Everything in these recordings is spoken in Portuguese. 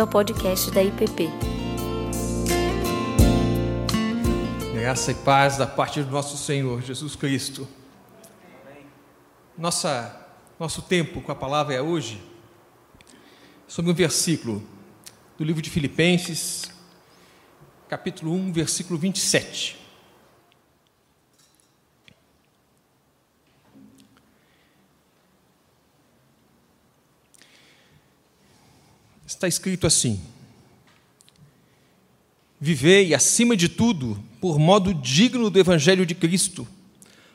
bem-vindo ao podcast da IPP. Graça e paz da parte do nosso Senhor Jesus Cristo. Nossa, nosso tempo com a palavra é hoje sobre um versículo do livro de Filipenses, capítulo 1, versículo 27. Está escrito assim: Vivei, acima de tudo, por modo digno do Evangelho de Cristo,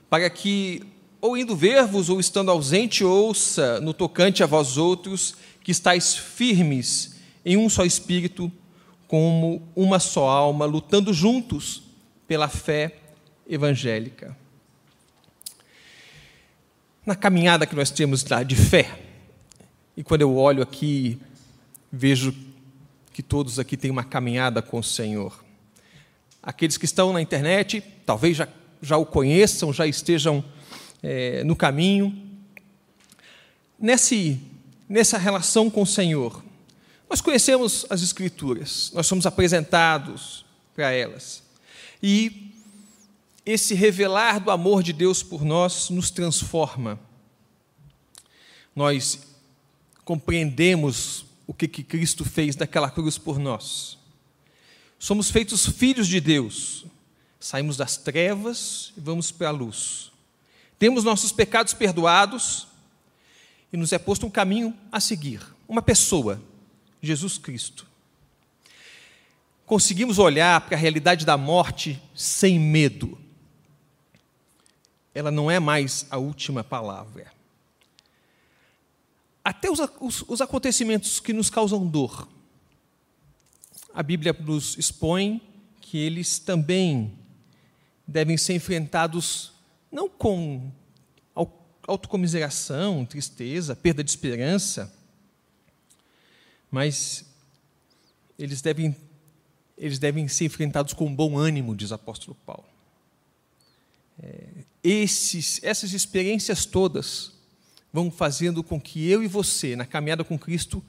para que, ou indo ver-vos, ou estando ausente, ouça no tocante a vós outros, que estáis firmes em um só espírito, como uma só alma, lutando juntos pela fé evangélica. Na caminhada que nós temos de fé, e quando eu olho aqui, vejo que todos aqui têm uma caminhada com o Senhor. Aqueles que estão na internet, talvez já, já o conheçam, já estejam é, no caminho. Nesse, nessa relação com o Senhor, nós conhecemos as Escrituras, nós somos apresentados para elas. E esse revelar do amor de Deus por nós nos transforma. Nós compreendemos o que, que Cristo fez naquela cruz por nós. Somos feitos filhos de Deus, saímos das trevas e vamos para a luz. Temos nossos pecados perdoados e nos é posto um caminho a seguir, uma pessoa, Jesus Cristo. Conseguimos olhar para a realidade da morte sem medo. Ela não é mais a última palavra até os, os, os acontecimentos que nos causam dor. A Bíblia nos expõe que eles também devem ser enfrentados não com autocomiseração, tristeza, perda de esperança, mas eles devem, eles devem ser enfrentados com bom ânimo, diz o apóstolo Paulo. É, esses, essas experiências todas vão fazendo com que eu e você, na caminhada com Cristo,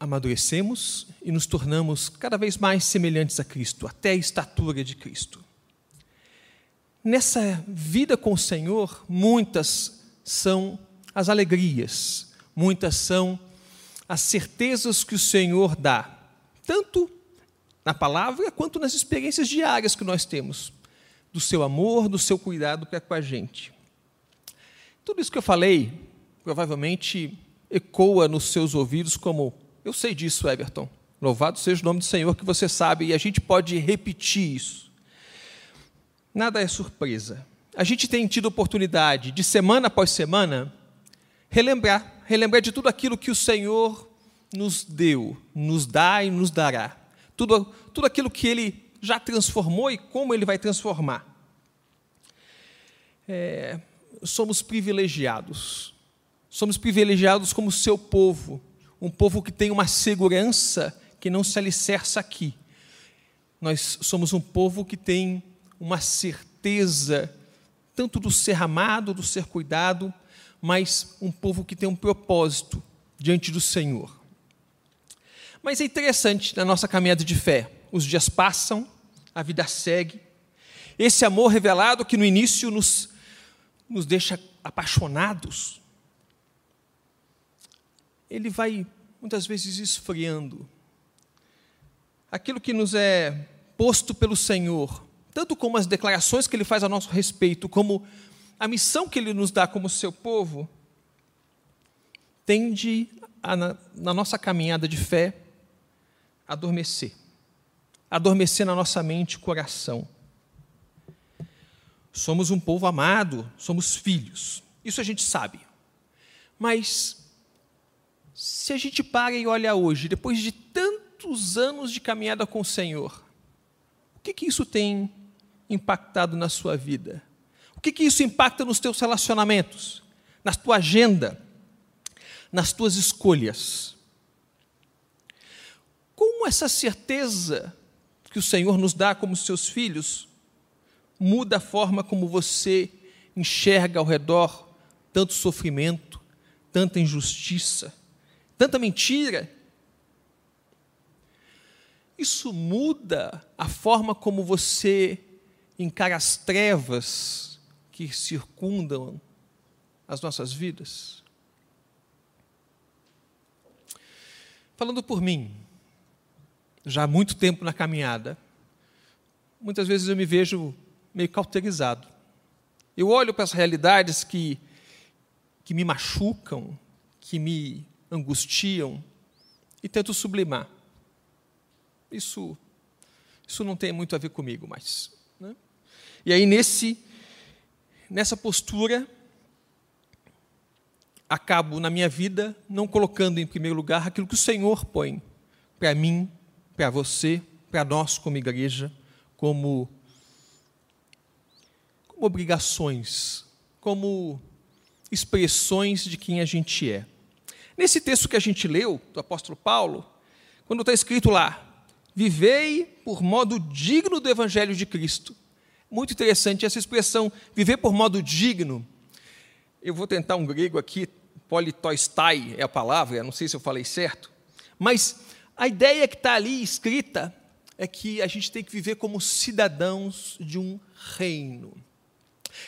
amadurecemos e nos tornamos cada vez mais semelhantes a Cristo, até a estatura de Cristo. Nessa vida com o Senhor, muitas são as alegrias, muitas são as certezas que o Senhor dá, tanto na palavra quanto nas experiências diárias que nós temos, do seu amor, do seu cuidado para com a gente. Tudo isso que eu falei provavelmente ecoa nos seus ouvidos como: Eu sei disso, Everton. Louvado seja o nome do Senhor que você sabe, e a gente pode repetir isso. Nada é surpresa. A gente tem tido oportunidade de semana após semana relembrar, relembrar de tudo aquilo que o Senhor nos deu, nos dá e nos dará. Tudo, tudo aquilo que Ele já transformou e como Ele vai transformar. É, somos privilegiados. Somos privilegiados como seu povo, um povo que tem uma segurança que não se alicerça aqui. Nós somos um povo que tem uma certeza, tanto do ser amado, do ser cuidado, mas um povo que tem um propósito diante do Senhor. Mas é interessante na nossa caminhada de fé. Os dias passam, a vida segue. Esse amor revelado que no início nos nos deixa apaixonados, ele vai muitas vezes esfriando. Aquilo que nos é posto pelo Senhor, tanto como as declarações que ele faz a nosso respeito, como a missão que ele nos dá como seu povo, tende a, na, na nossa caminhada de fé, adormecer. Adormecer na nossa mente e coração. Somos um povo amado, somos filhos. Isso a gente sabe. Mas se a gente para e olha hoje, depois de tantos anos de caminhada com o Senhor, o que, que isso tem impactado na sua vida? O que, que isso impacta nos teus relacionamentos, na tua agenda, nas tuas escolhas? Como essa certeza que o Senhor nos dá como seus filhos muda a forma como você enxerga ao redor tanto sofrimento, tanta injustiça, tanta mentira isso muda a forma como você encara as trevas que circundam as nossas vidas? Falando por mim, já há muito tempo na caminhada, muitas vezes eu me vejo meio cauterizado. Eu olho para as realidades que, que me machucam, que me angustiam, e tento sublimar. Isso, isso não tem muito a ver comigo mais. Né? E aí, nesse, nessa postura, acabo na minha vida não colocando em primeiro lugar aquilo que o Senhor põe para mim, para você, para nós como igreja, como, como obrigações, como expressões de quem a gente é. Nesse texto que a gente leu, do apóstolo Paulo, quando está escrito lá, vivei por modo digno do evangelho de Cristo. Muito interessante essa expressão, viver por modo digno. Eu vou tentar um grego aqui, politoistai é a palavra, não sei se eu falei certo, mas a ideia que está ali escrita é que a gente tem que viver como cidadãos de um reino.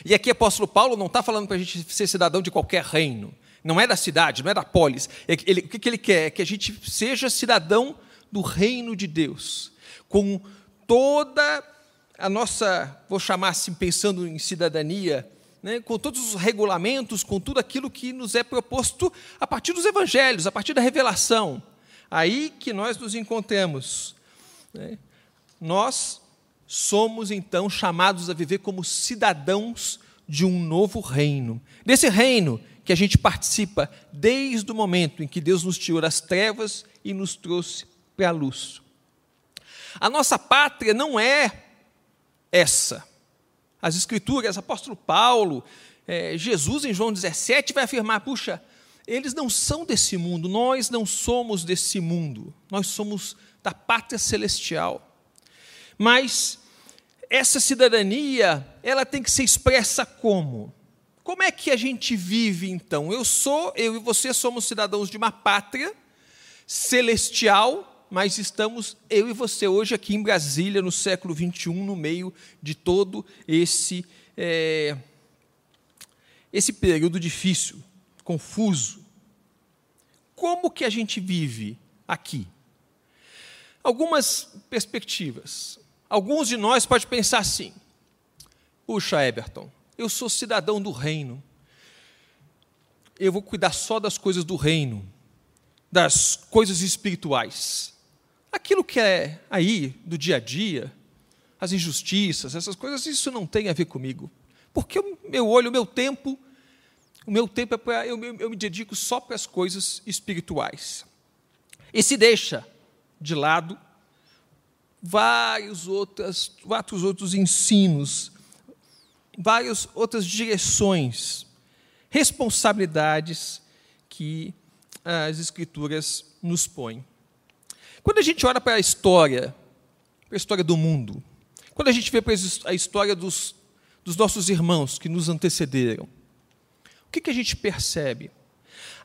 E aqui apóstolo Paulo não está falando para a gente ser cidadão de qualquer reino não é da cidade, não é da polis. É ele, o que, que ele quer? É que a gente seja cidadão do reino de Deus, com toda a nossa, vou chamar assim, pensando em cidadania, né, com todos os regulamentos, com tudo aquilo que nos é proposto a partir dos evangelhos, a partir da revelação. Aí que nós nos encontramos. Né? Nós somos, então, chamados a viver como cidadãos de um novo reino. Desse reino que a gente participa desde o momento em que Deus nos tirou das trevas e nos trouxe para a luz. A nossa pátria não é essa. As Escrituras, apóstolo Paulo, é, Jesus em João 17 vai afirmar: puxa, eles não são desse mundo, nós não somos desse mundo, nós somos da pátria celestial. Mas essa cidadania, ela tem que ser expressa como? Como é que a gente vive então? Eu sou, eu e você somos cidadãos de uma pátria celestial, mas estamos, eu e você, hoje aqui em Brasília, no século 21, no meio de todo esse, é, esse período difícil, confuso. Como que a gente vive aqui? Algumas perspectivas. Alguns de nós podem pensar assim: puxa, Eberton, eu sou cidadão do reino. Eu vou cuidar só das coisas do reino, das coisas espirituais. Aquilo que é aí do dia a dia, as injustiças, essas coisas, isso não tem a ver comigo. Porque o meu olho, o meu tempo, o meu tempo é para. Eu, eu me dedico só para as coisas espirituais. E se deixa de lado vários outros, vários outros ensinos várias outras direções, responsabilidades que as Escrituras nos põem. Quando a gente olha para a história, para a história do mundo, quando a gente vê para a história dos, dos nossos irmãos que nos antecederam, o que, que a gente percebe?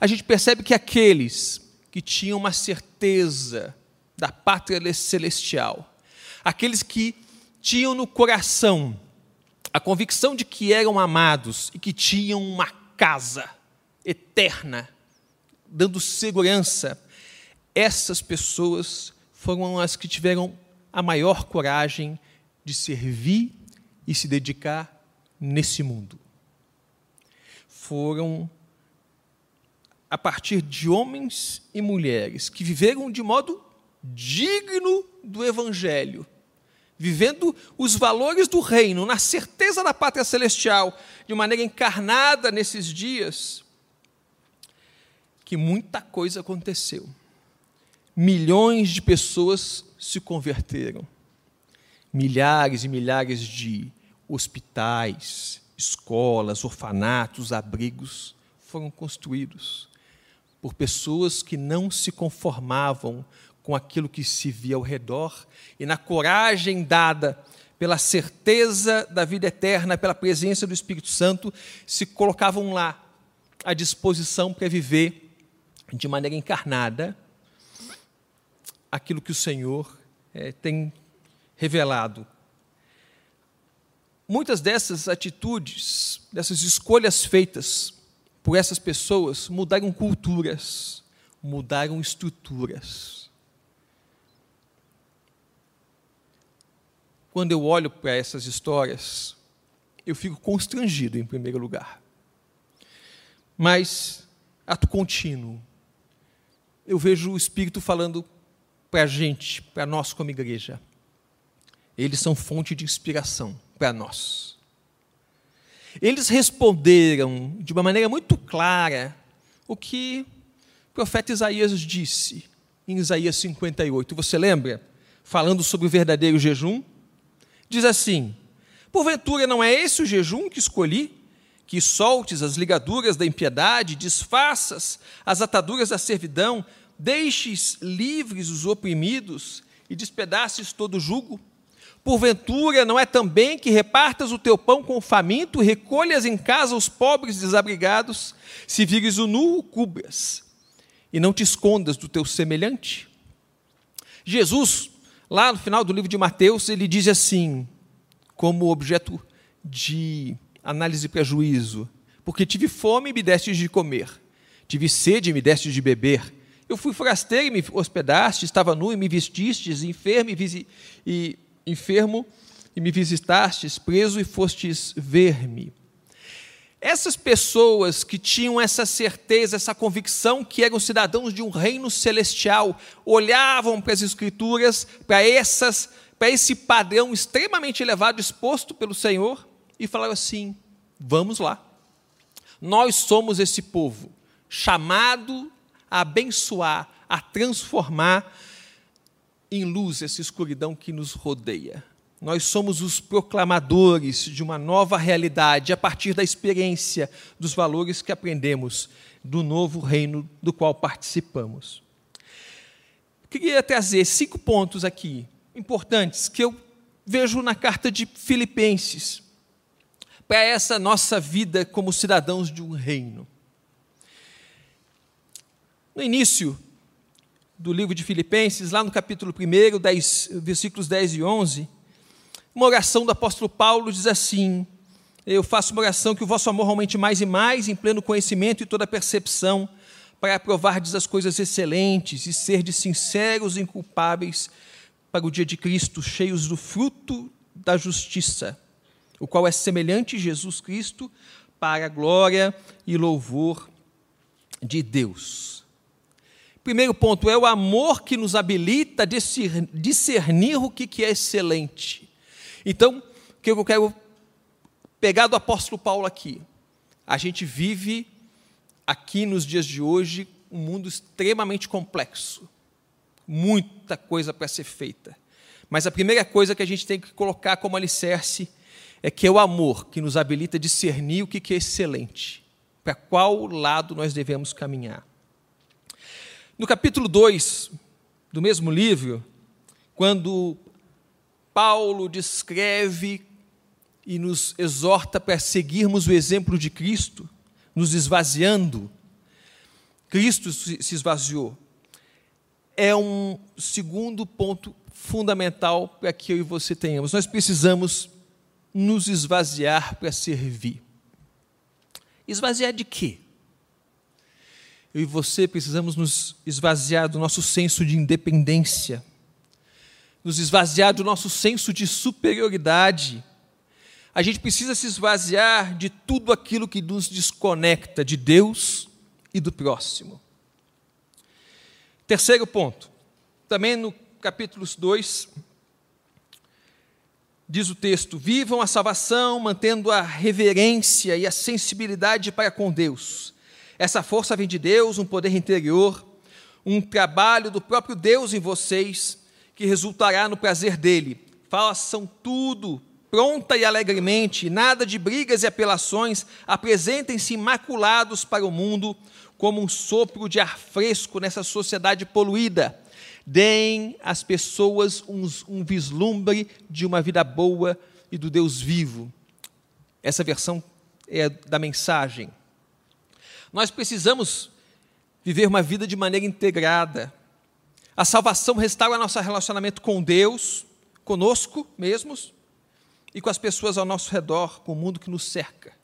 A gente percebe que aqueles que tinham uma certeza da pátria celestial, aqueles que tinham no coração a convicção de que eram amados e que tinham uma casa eterna, dando segurança, essas pessoas foram as que tiveram a maior coragem de servir e se dedicar nesse mundo. Foram a partir de homens e mulheres que viveram de modo digno do Evangelho, vivendo os valores do reino, na certeza da pátria celestial, de maneira encarnada nesses dias, que muita coisa aconteceu. Milhões de pessoas se converteram. Milhares e milhares de hospitais, escolas, orfanatos, abrigos foram construídos por pessoas que não se conformavam com aquilo que se via ao redor e na coragem dada pela certeza da vida eterna, pela presença do Espírito Santo, se colocavam lá à disposição para viver de maneira encarnada aquilo que o Senhor é, tem revelado. Muitas dessas atitudes, dessas escolhas feitas por essas pessoas, mudaram culturas, mudaram estruturas. Quando eu olho para essas histórias, eu fico constrangido, em primeiro lugar. Mas, ato contínuo, eu vejo o Espírito falando para a gente, para nós como igreja. Eles são fonte de inspiração para nós. Eles responderam de uma maneira muito clara o que o profeta Isaías disse em Isaías 58. Você lembra? Falando sobre o verdadeiro jejum? Diz assim: Porventura não é esse o jejum que escolhi? Que soltes as ligaduras da impiedade, desfaças as ataduras da servidão, deixes livres os oprimidos e despedaces todo o jugo? Porventura não é também que repartas o teu pão com o faminto, recolhas em casa os pobres desabrigados, se vires o nu, o cubras, e não te escondas do teu semelhante? Jesus, lá no final do livro de Mateus, ele diz assim: como objeto de análise para juízo. Porque tive fome e me destes de comer, tive sede e me destes de beber. Eu fui forasteiro e me hospedaste, estava nu e me vestistes, enfermo e, visi e enfermo e me visitastes, preso e fostes ver-me. Essas pessoas que tinham essa certeza, essa convicção que eram cidadãos de um reino celestial, olhavam para as Escrituras, para essas para esse padrão extremamente elevado exposto pelo Senhor e falaram assim: vamos lá. Nós somos esse povo chamado a abençoar, a transformar em luz essa escuridão que nos rodeia. Nós somos os proclamadores de uma nova realidade a partir da experiência dos valores que aprendemos do novo reino do qual participamos. Queria trazer cinco pontos aqui importantes que eu vejo na carta de Filipenses para essa nossa vida como cidadãos de um reino. No início do livro de Filipenses, lá no capítulo 1, 10, versículos 10 e 11, uma oração do apóstolo Paulo diz assim: Eu faço uma oração que o vosso amor aumente mais e mais, em pleno conhecimento e toda percepção, para aprovardes as coisas excelentes e serdes sinceros e inculpáveis para o dia de Cristo, cheios do fruto da justiça, o qual é semelhante a Jesus Cristo, para a glória e louvor de Deus. Primeiro ponto é o amor que nos habilita a discernir o que é excelente. Então, o que eu quero pegar do apóstolo Paulo aqui? A gente vive aqui nos dias de hoje um mundo extremamente complexo muita coisa para ser feita. Mas a primeira coisa que a gente tem que colocar como alicerce é que é o amor que nos habilita a discernir o que é excelente, para qual lado nós devemos caminhar. No capítulo 2 do mesmo livro, quando Paulo descreve e nos exorta para seguirmos o exemplo de Cristo, nos esvaziando, Cristo se esvaziou é um segundo ponto fundamental para que eu e você tenhamos. Nós precisamos nos esvaziar para servir. Esvaziar de quê? Eu e você precisamos nos esvaziar do nosso senso de independência, nos esvaziar do nosso senso de superioridade. A gente precisa se esvaziar de tudo aquilo que nos desconecta de Deus e do próximo. Terceiro ponto, também no capítulo 2, diz o texto: vivam a salvação mantendo a reverência e a sensibilidade para com Deus. Essa força vem de Deus, um poder interior, um trabalho do próprio Deus em vocês, que resultará no prazer dele. Façam tudo pronta e alegremente, nada de brigas e apelações, apresentem-se imaculados para o mundo, como um sopro de ar fresco nessa sociedade poluída. Deem às pessoas um, um vislumbre de uma vida boa e do Deus vivo. Essa versão é da mensagem. Nós precisamos viver uma vida de maneira integrada. A salvação restaura nosso relacionamento com Deus, conosco mesmos e com as pessoas ao nosso redor, com o mundo que nos cerca.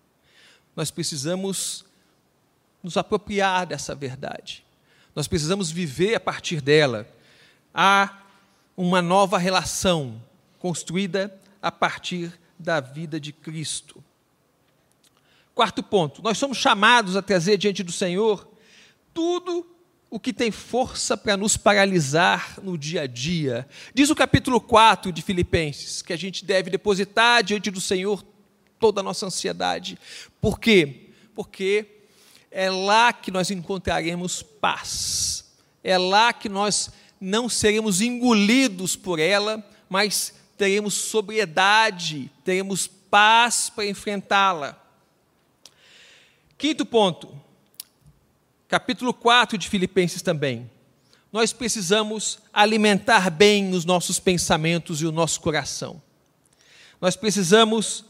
Nós precisamos nos apropriar dessa verdade. Nós precisamos viver a partir dela. Há uma nova relação construída a partir da vida de Cristo. Quarto ponto, nós somos chamados a trazer diante do Senhor tudo o que tem força para nos paralisar no dia a dia. Diz o capítulo 4 de Filipenses que a gente deve depositar diante do Senhor toda a nossa ansiedade. Por quê? Porque é lá que nós encontraremos paz. É lá que nós não seremos engolidos por ela, mas teremos sobriedade, teremos paz para enfrentá-la. Quinto ponto, capítulo 4 de Filipenses também. Nós precisamos alimentar bem os nossos pensamentos e o nosso coração. Nós precisamos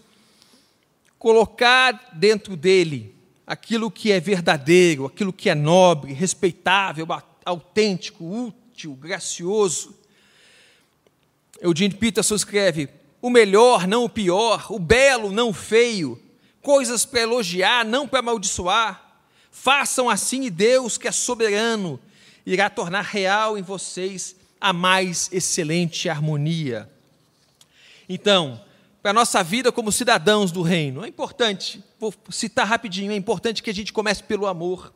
colocar dentro dele aquilo que é verdadeiro, aquilo que é nobre, respeitável, autêntico, útil, gracioso. Eugene Peterson escreve: o melhor, não o pior, o belo, não o feio, coisas para elogiar, não para amaldiçoar. Façam assim e Deus, que é soberano, irá tornar real em vocês a mais excelente harmonia. Então, para a nossa vida como cidadãos do reino, é importante, vou citar rapidinho, é importante que a gente comece pelo amor,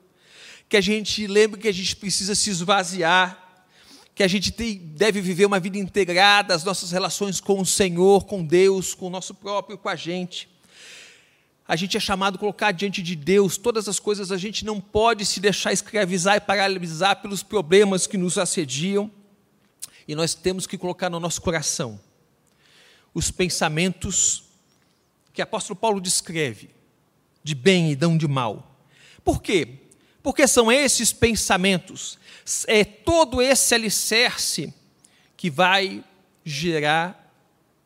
que a gente lembre que a gente precisa se esvaziar, que a gente tem, deve viver uma vida integrada, as nossas relações com o Senhor, com Deus, com o nosso próprio, com a gente a gente é chamado a colocar diante de Deus todas as coisas, a gente não pode se deixar escravizar e paralisar pelos problemas que nos assediam, e nós temos que colocar no nosso coração os pensamentos que o apóstolo Paulo descreve, de bem e não de mal. Por quê? Porque são esses pensamentos, é todo esse alicerce que vai gerar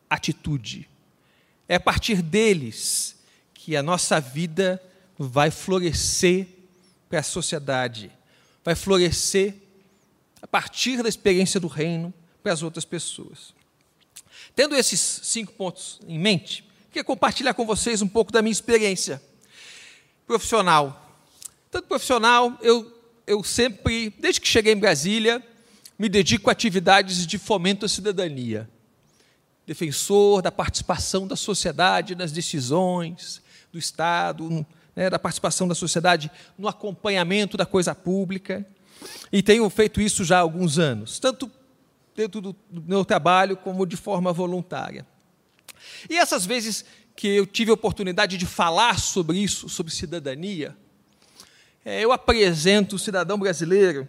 atitude. É a partir deles que a nossa vida vai florescer para a sociedade, vai florescer a partir da experiência do reino para as outras pessoas. Tendo esses cinco pontos em mente, queria compartilhar com vocês um pouco da minha experiência profissional. Tanto profissional, eu, eu sempre, desde que cheguei em Brasília, me dedico a atividades de fomento à cidadania. Defensor da participação da sociedade nas decisões, do Estado, né, da participação da sociedade no acompanhamento da coisa pública. E tenho feito isso já há alguns anos, tanto dentro do, meu trabalho como de forma voluntária. E essas vezes que eu tive a oportunidade de falar sobre isso, sobre cidadania, é, eu apresento o cidadão brasileiro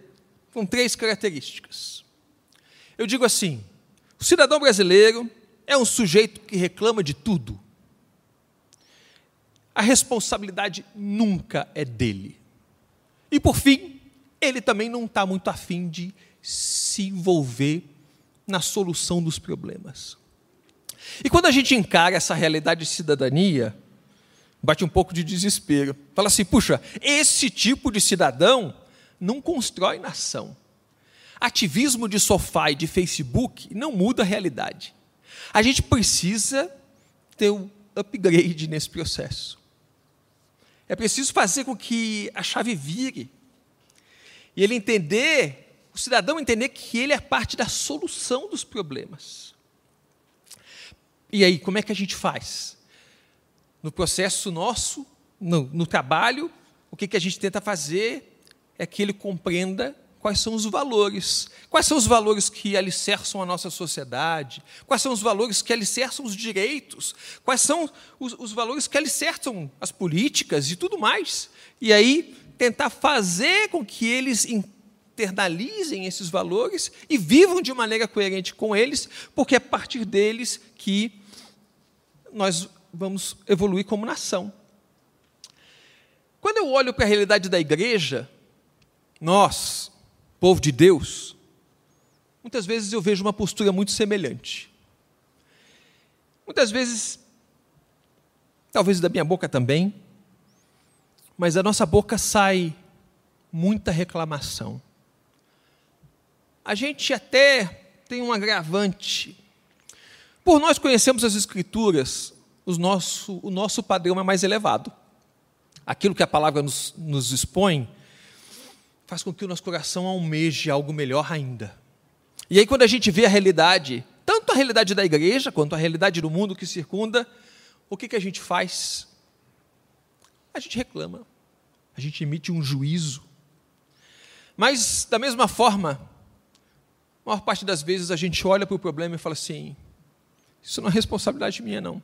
com três características. Eu digo assim: o cidadão brasileiro é um sujeito que reclama de tudo a responsabilidade nunca é dele. E por fim, ele também não está muito afim de se envolver na solução dos problemas. E quando a gente encara essa realidade de cidadania, bate um pouco de desespero. Fala assim: puxa, esse tipo de cidadão não constrói nação. Ativismo de sofá e de Facebook não muda a realidade. A gente precisa ter um upgrade nesse processo. É preciso fazer com que a chave vire. E ele entender, o cidadão entender que ele é parte da solução dos problemas. E aí, como é que a gente faz? No processo nosso, no, no trabalho, o que, que a gente tenta fazer é que ele compreenda quais são os valores. Quais são os valores que alicerçam a nossa sociedade? Quais são os valores que alicerçam os direitos? Quais são os, os valores que alicerçam as políticas e tudo mais? E aí tentar fazer com que eles internalizem esses valores e vivam de maneira coerente com eles, porque é a partir deles que nós vamos evoluir como nação. Quando eu olho para a realidade da igreja, nós, povo de Deus, muitas vezes eu vejo uma postura muito semelhante. Muitas vezes, talvez da minha boca também, mas da nossa boca sai muita reclamação. a gente até tem um agravante. Por nós conhecemos as Escrituras, nosso, o nosso padrão é mais elevado. Aquilo que a palavra nos, nos expõe faz com que o nosso coração almeje algo melhor ainda. E aí, quando a gente vê a realidade, tanto a realidade da igreja quanto a realidade do mundo que circunda, o que, que a gente faz? A gente reclama, a gente emite um juízo. Mas, da mesma forma, a maior parte das vezes a gente olha para o problema e fala assim: isso não é responsabilidade minha, não.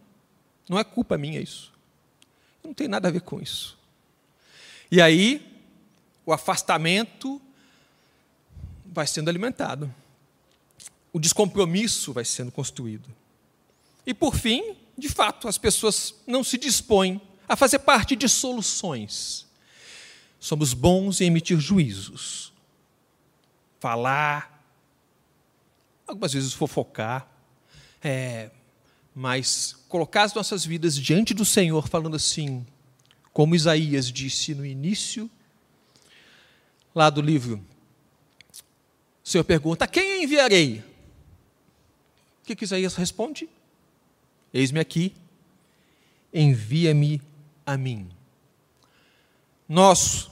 Não é culpa minha isso. Não tem nada a ver com isso. E aí, o afastamento vai sendo alimentado. O descompromisso vai sendo construído. E por fim, de fato, as pessoas não se dispõem a fazer parte de soluções. Somos bons em emitir juízos, falar, algumas vezes fofocar, é, mas colocar as nossas vidas diante do Senhor, falando assim, como Isaías disse no início, lá do livro, o Senhor pergunta: quem enviarei? O que, que Isaías responde? Eis-me aqui, envia-me a mim. Nós,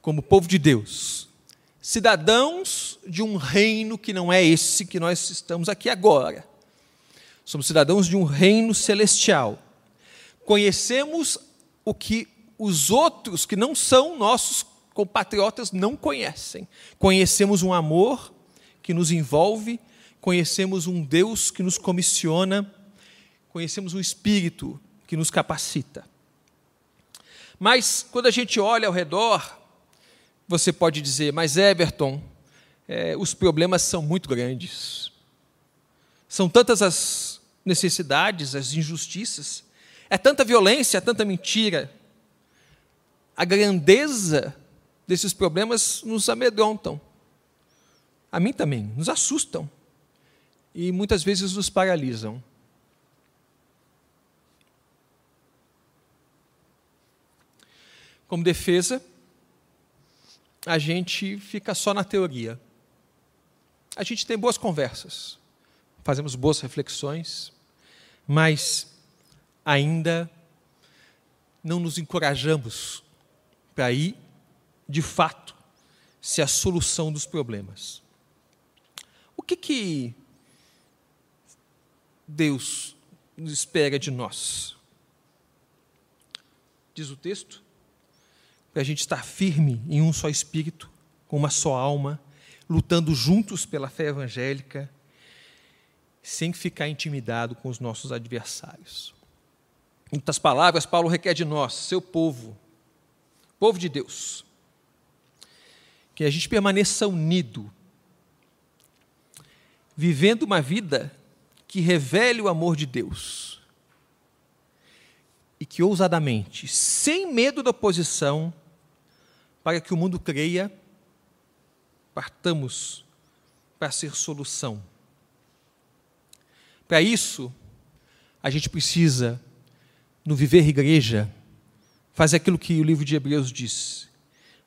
como povo de Deus, cidadãos de um reino que não é esse que nós estamos aqui agora, somos cidadãos de um reino celestial. Conhecemos o que os outros que não são nossos compatriotas não conhecem. Conhecemos um amor que nos envolve, conhecemos um Deus que nos comissiona conhecemos o Espírito que nos capacita. Mas, quando a gente olha ao redor, você pode dizer, mas Everton, é, os problemas são muito grandes. São tantas as necessidades, as injustiças, é tanta violência, é tanta mentira. A grandeza desses problemas nos amedrontam. A mim também, nos assustam. E muitas vezes nos paralisam. Como defesa, a gente fica só na teoria. A gente tem boas conversas, fazemos boas reflexões, mas ainda não nos encorajamos para ir, de fato, ser a solução dos problemas. O que, que Deus nos espera de nós? Diz o texto para a gente estar firme em um só espírito, com uma só alma, lutando juntos pela fé evangélica, sem ficar intimidado com os nossos adversários. Em outras palavras, Paulo requer de nós, seu povo, povo de Deus, que a gente permaneça unido, vivendo uma vida que revele o amor de Deus e que ousadamente, sem medo da oposição, para que o mundo creia, partamos para ser solução. Para isso, a gente precisa, no viver igreja, fazer aquilo que o livro de Hebreus diz.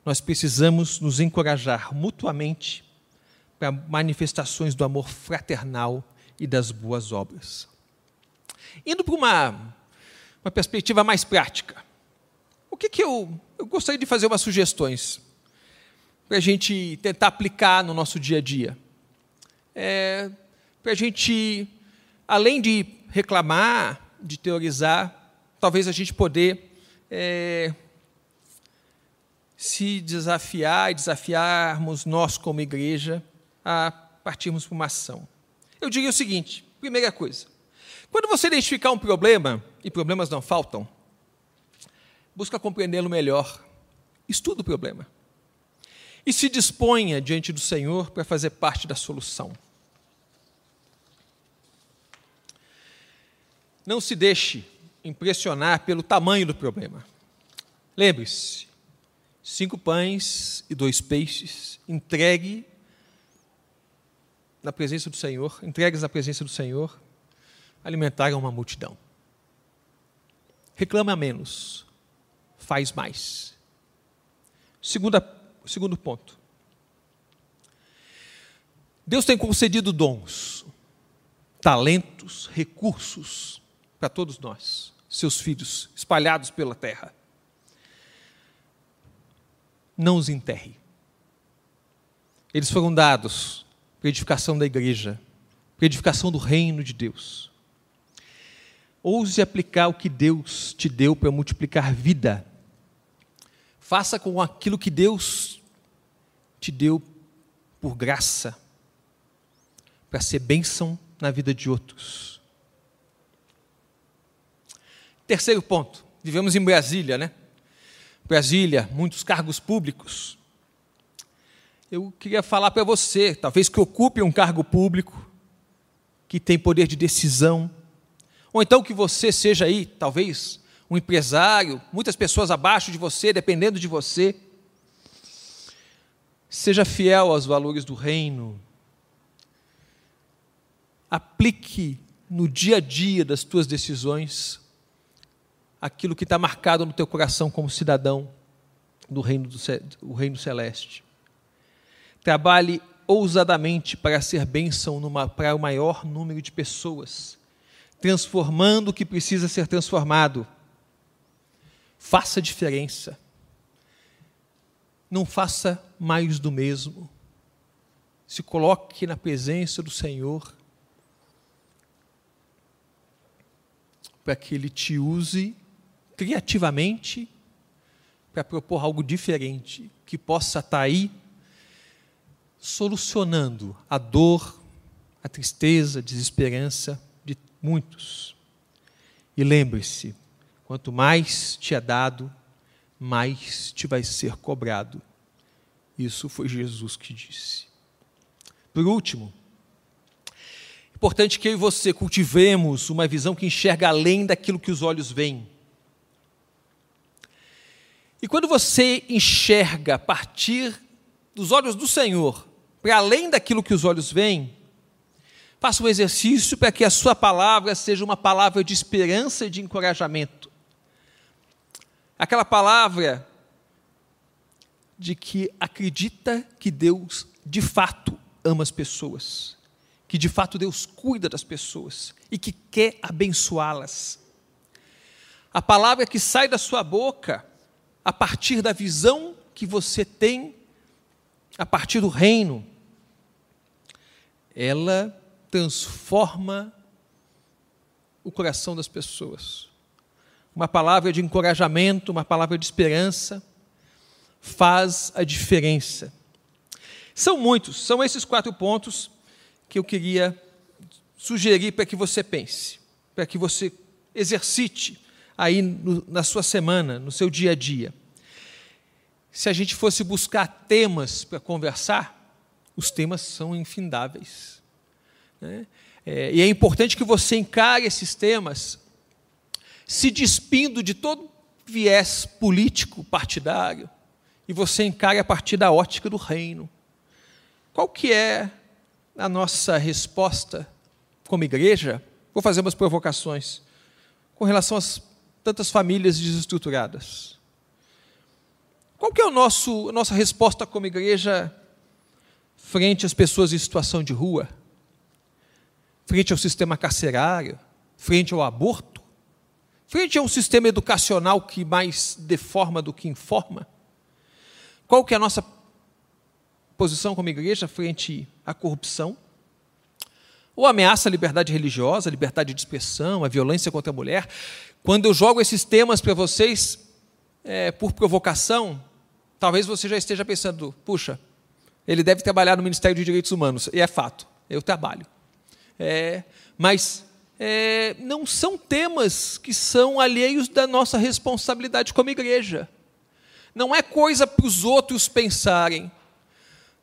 Nós precisamos nos encorajar mutuamente para manifestações do amor fraternal e das boas obras. Indo para uma, uma perspectiva mais prática, o que, que eu eu gostaria de fazer umas sugestões para a gente tentar aplicar no nosso dia a dia. É, para a gente, além de reclamar, de teorizar, talvez a gente poder é, se desafiar e desafiarmos nós como igreja a partirmos para uma ação. Eu diria o seguinte: primeira coisa, quando você identificar um problema, e problemas não faltam, busca compreendê-lo melhor, estuda o problema e se disponha diante do Senhor para fazer parte da solução. Não se deixe impressionar pelo tamanho do problema. Lembre-se: cinco pães e dois peixes, entregue na presença do Senhor, entregues na presença do Senhor, alimentaram uma multidão. Reclama menos, faz mais. Segunda, segundo ponto. Deus tem concedido dons, talentos, recursos para todos nós, seus filhos, espalhados pela terra. Não os enterre. Eles foram dados para edificação da igreja, para edificação do reino de Deus. Ouse aplicar o que Deus te deu para multiplicar vida. Faça com aquilo que Deus te deu por graça, para ser bênção na vida de outros. Terceiro ponto, vivemos em Brasília, né? Brasília, muitos cargos públicos. Eu queria falar para você, talvez que ocupe um cargo público, que tem poder de decisão, ou então que você seja aí, talvez, um empresário, muitas pessoas abaixo de você, dependendo de você. Seja fiel aos valores do reino. Aplique no dia a dia das tuas decisões aquilo que está marcado no teu coração como cidadão do reino, do, reino celeste. Trabalhe ousadamente para ser bênção numa, para o maior número de pessoas transformando o que precisa ser transformado. Faça diferença. Não faça mais do mesmo. Se coloque na presença do Senhor para que Ele te use criativamente para propor algo diferente que possa estar aí solucionando a dor, a tristeza, a desesperança muitos. E lembre-se: quanto mais te é dado, mais te vai ser cobrado. Isso foi Jesus que disse. Por último, importante que eu e você cultivemos uma visão que enxerga além daquilo que os olhos veem. E quando você enxerga a partir dos olhos do Senhor, para além daquilo que os olhos veem, Faça um exercício para que a sua palavra seja uma palavra de esperança e de encorajamento. Aquela palavra de que acredita que Deus de fato ama as pessoas, que de fato Deus cuida das pessoas e que quer abençoá-las. A palavra que sai da sua boca a partir da visão que você tem a partir do reino, ela transforma o coração das pessoas. Uma palavra de encorajamento, uma palavra de esperança, faz a diferença. São muitos, são esses quatro pontos que eu queria sugerir para que você pense, para que você exercite aí no, na sua semana, no seu dia a dia. Se a gente fosse buscar temas para conversar, os temas são infindáveis. Né? É, e é importante que você encare esses temas se despindo de todo viés político, partidário, e você encare a partir da ótica do reino. Qual que é a nossa resposta como igreja? Vou fazer umas provocações com relação às tantas famílias desestruturadas. Qual que é o nosso, a nossa resposta como igreja frente às pessoas em situação de rua? frente ao sistema carcerário, frente ao aborto, frente a um sistema educacional que mais deforma do que informa? Qual que é a nossa posição como igreja frente à corrupção? Ou ameaça à liberdade religiosa, à liberdade de expressão, à violência contra a mulher? Quando eu jogo esses temas para vocês é, por provocação, talvez você já esteja pensando, puxa, ele deve trabalhar no Ministério de Direitos Humanos. E é fato, eu trabalho. É, mas é, não são temas que são alheios da nossa responsabilidade como igreja. Não é coisa para os outros pensarem.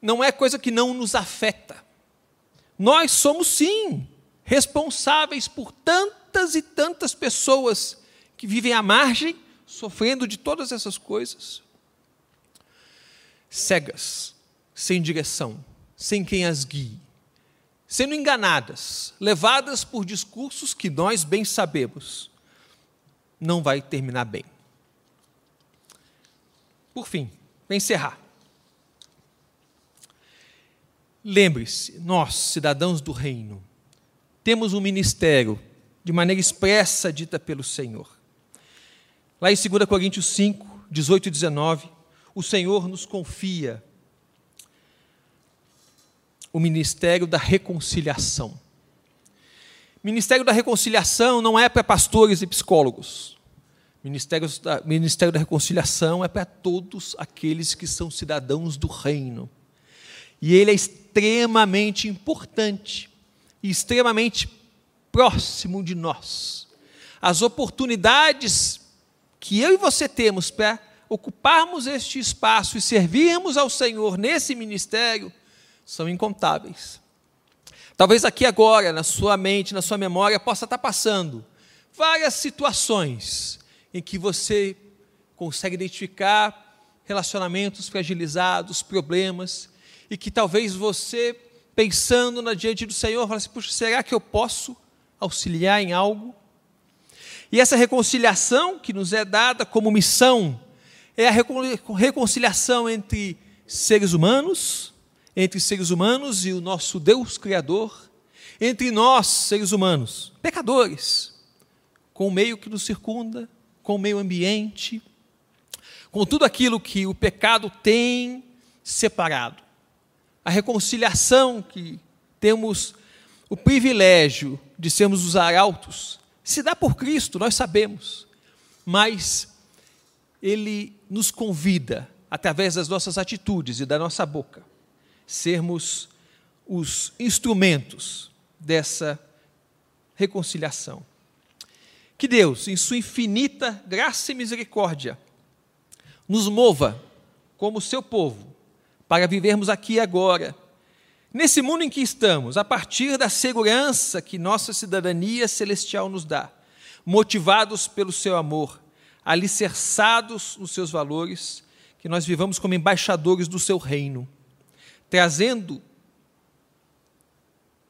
Não é coisa que não nos afeta. Nós somos, sim, responsáveis por tantas e tantas pessoas que vivem à margem, sofrendo de todas essas coisas. Cegas, sem direção, sem quem as guie sendo enganadas, levadas por discursos que nós bem sabemos, não vai terminar bem. Por fim, para encerrar. lembre-se, nós, cidadãos do reino, temos um ministério de maneira expressa dita pelo Senhor. Lá em 2 Coríntios 5, 18 e 19, o Senhor nos confia o ministério da reconciliação. Ministério da reconciliação não é para pastores e psicólogos. Ministério da, ministério da reconciliação é para todos aqueles que são cidadãos do reino. E ele é extremamente importante e extremamente próximo de nós. As oportunidades que eu e você temos para ocuparmos este espaço e servirmos ao Senhor nesse ministério são incontáveis. Talvez aqui agora, na sua mente, na sua memória, possa estar passando várias situações em que você consegue identificar relacionamentos fragilizados, problemas, e que talvez você, pensando na diante do Senhor, fale assim: puxa, será que eu posso auxiliar em algo? E essa reconciliação que nos é dada como missão é a reconciliação entre seres humanos, entre seres humanos e o nosso Deus Criador, entre nós, seres humanos, pecadores, com o meio que nos circunda, com o meio ambiente, com tudo aquilo que o pecado tem separado. A reconciliação que temos o privilégio de sermos os arautos se dá por Cristo, nós sabemos, mas Ele nos convida, através das nossas atitudes e da nossa boca, sermos os instrumentos dessa reconciliação. Que Deus, em Sua infinita graça e misericórdia, nos mova como seu povo para vivermos aqui agora Nesse mundo em que estamos, a partir da segurança que nossa cidadania celestial nos dá, motivados pelo seu amor, alicerçados nos seus valores, que nós vivamos como embaixadores do seu reino, trazendo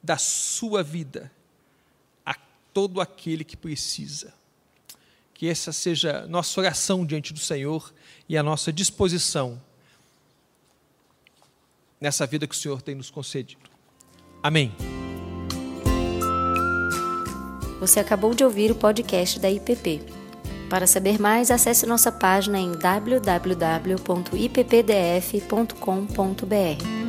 da sua vida a todo aquele que precisa. Que essa seja nossa oração diante do Senhor e a nossa disposição nessa vida que o Senhor tem nos concedido. Amém. Você acabou de ouvir o podcast da IPP. Para saber mais, acesse nossa página em www.ippdf.com.br.